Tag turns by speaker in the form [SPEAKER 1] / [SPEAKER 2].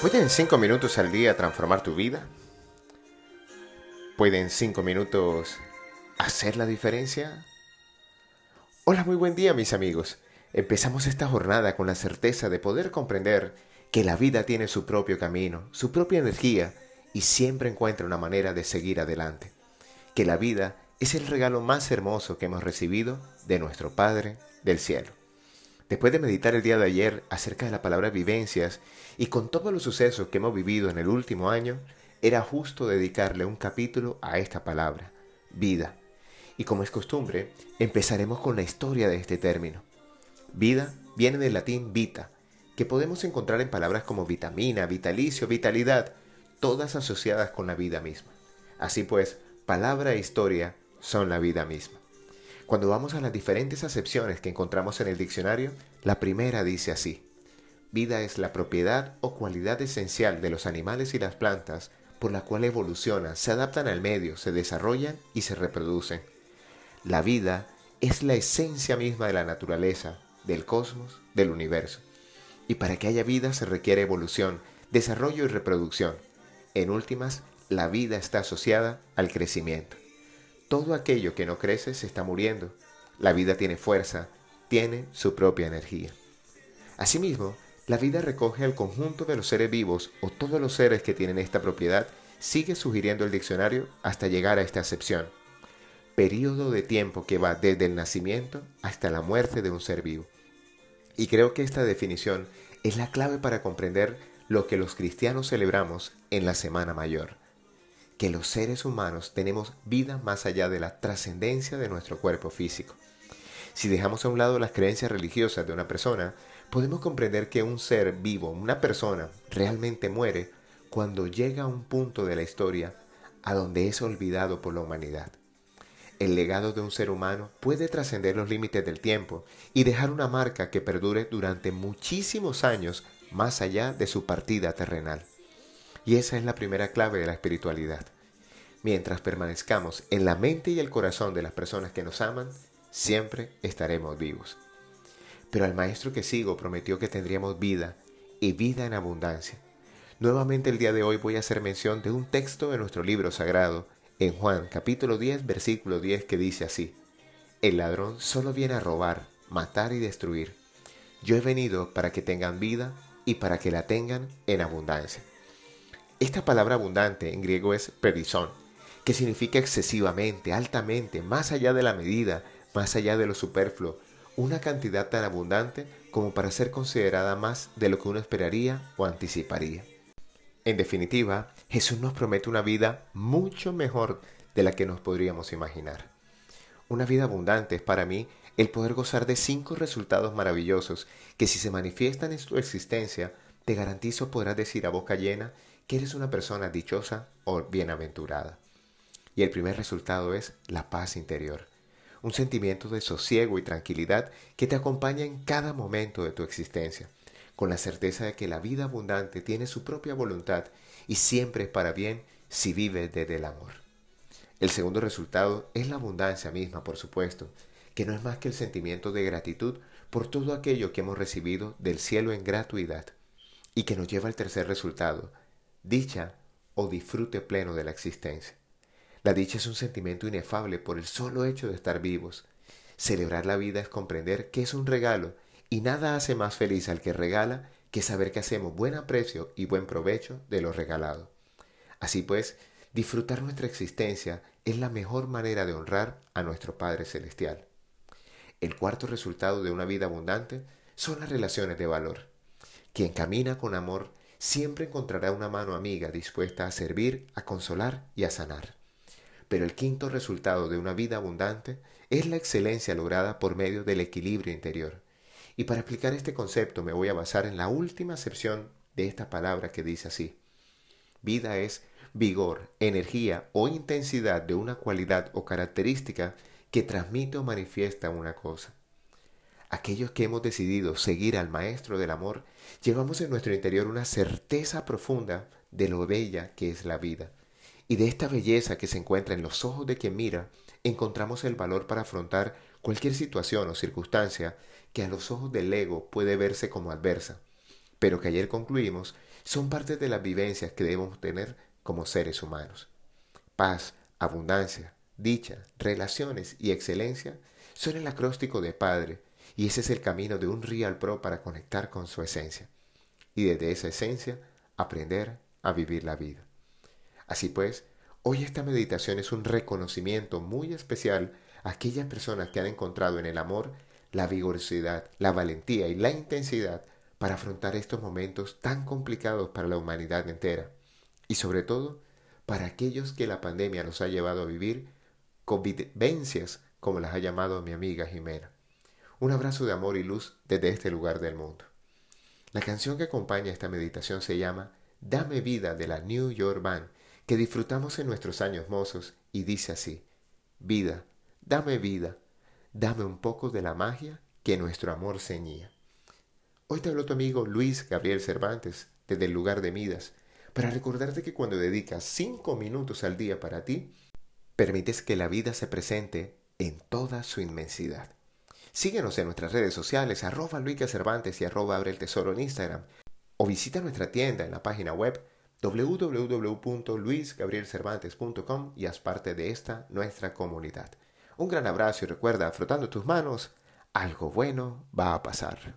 [SPEAKER 1] ¿Pueden cinco minutos al día transformar tu vida? ¿Pueden cinco minutos hacer la diferencia? Hola, muy buen día mis amigos. Empezamos esta jornada con la certeza de poder comprender que la vida tiene su propio camino, su propia energía y siempre encuentra una manera de seguir adelante. Que la vida es el regalo más hermoso que hemos recibido de nuestro Padre del cielo. Después de meditar el día de ayer acerca de la palabra vivencias y con todos los sucesos que hemos vivido en el último año, era justo dedicarle un capítulo a esta palabra, vida. Y como es costumbre, empezaremos con la historia de este término. Vida viene del latín vita, que podemos encontrar en palabras como vitamina, vitalicio, vitalidad, todas asociadas con la vida misma. Así pues, palabra e historia son la vida misma. Cuando vamos a las diferentes acepciones que encontramos en el diccionario, la primera dice así. Vida es la propiedad o cualidad esencial de los animales y las plantas por la cual evolucionan, se adaptan al medio, se desarrollan y se reproducen. La vida es la esencia misma de la naturaleza, del cosmos, del universo. Y para que haya vida se requiere evolución, desarrollo y reproducción. En últimas, la vida está asociada al crecimiento. Todo aquello que no crece se está muriendo. La vida tiene fuerza, tiene su propia energía. Asimismo, la vida recoge al conjunto de los seres vivos o todos los seres que tienen esta propiedad, sigue sugiriendo el diccionario hasta llegar a esta acepción. Período de tiempo que va desde el nacimiento hasta la muerte de un ser vivo. Y creo que esta definición es la clave para comprender lo que los cristianos celebramos en la Semana Mayor que los seres humanos tenemos vida más allá de la trascendencia de nuestro cuerpo físico. Si dejamos a un lado las creencias religiosas de una persona, podemos comprender que un ser vivo, una persona, realmente muere cuando llega a un punto de la historia a donde es olvidado por la humanidad. El legado de un ser humano puede trascender los límites del tiempo y dejar una marca que perdure durante muchísimos años más allá de su partida terrenal. Y esa es la primera clave de la espiritualidad. Mientras permanezcamos en la mente y el corazón de las personas que nos aman, siempre estaremos vivos. Pero al maestro que sigo prometió que tendríamos vida y vida en abundancia. Nuevamente el día de hoy voy a hacer mención de un texto de nuestro libro sagrado, en Juan capítulo 10, versículo 10, que dice así, El ladrón solo viene a robar, matar y destruir. Yo he venido para que tengan vida y para que la tengan en abundancia. Esta palabra abundante en griego es perizón, que significa excesivamente, altamente, más allá de la medida, más allá de lo superfluo, una cantidad tan abundante como para ser considerada más de lo que uno esperaría o anticiparía. En definitiva, Jesús nos promete una vida mucho mejor de la que nos podríamos imaginar. Una vida abundante es para mí el poder gozar de cinco resultados maravillosos que si se manifiestan en tu existencia, te garantizo podrás decir a boca llena que eres una persona dichosa o bienaventurada. Y el primer resultado es la paz interior, un sentimiento de sosiego y tranquilidad que te acompaña en cada momento de tu existencia, con la certeza de que la vida abundante tiene su propia voluntad y siempre es para bien si vives desde el amor. El segundo resultado es la abundancia misma, por supuesto, que no es más que el sentimiento de gratitud por todo aquello que hemos recibido del cielo en gratuidad, y que nos lleva al tercer resultado, dicha o disfrute pleno de la existencia. La dicha es un sentimiento inefable por el solo hecho de estar vivos. Celebrar la vida es comprender que es un regalo y nada hace más feliz al que regala que saber que hacemos buen aprecio y buen provecho de lo regalado. Así pues, disfrutar nuestra existencia es la mejor manera de honrar a nuestro Padre Celestial. El cuarto resultado de una vida abundante son las relaciones de valor. Quien camina con amor siempre encontrará una mano amiga dispuesta a servir, a consolar y a sanar. Pero el quinto resultado de una vida abundante es la excelencia lograda por medio del equilibrio interior. Y para explicar este concepto me voy a basar en la última acepción de esta palabra que dice así. Vida es vigor, energía o intensidad de una cualidad o característica que transmite o manifiesta una cosa. Aquellos que hemos decidido seguir al Maestro del Amor, llevamos en nuestro interior una certeza profunda de lo bella que es la vida. Y de esta belleza que se encuentra en los ojos de quien mira, encontramos el valor para afrontar cualquier situación o circunstancia que a los ojos del ego puede verse como adversa, pero que ayer concluimos son parte de las vivencias que debemos tener como seres humanos. Paz, abundancia, dicha, relaciones y excelencia son el acróstico de Padre y ese es el camino de un Real Pro para conectar con su esencia y desde esa esencia aprender a vivir la vida. Así pues, hoy esta meditación es un reconocimiento muy especial a aquellas personas que han encontrado en el amor la vigorosidad, la valentía y la intensidad para afrontar estos momentos tan complicados para la humanidad entera y sobre todo para aquellos que la pandemia nos ha llevado a vivir convivencias como las ha llamado mi amiga Jimena. Un abrazo de amor y luz desde este lugar del mundo. La canción que acompaña esta meditación se llama Dame vida de la New York Band, que disfrutamos en nuestros años mozos y dice así, Vida, dame vida, dame un poco de la magia que nuestro amor ceñía. Hoy te habló tu amigo Luis Gabriel Cervantes desde el lugar de Midas para recordarte que cuando dedicas cinco minutos al día para ti, permites que la vida se presente en toda su inmensidad. Síguenos en nuestras redes sociales, arroba Luis Cervantes y arroba Abre el Tesoro en Instagram, o visita nuestra tienda en la página web www.luisgabrielcervantes.com y haz parte de esta nuestra comunidad. Un gran abrazo y recuerda, frotando tus manos, algo bueno va a pasar.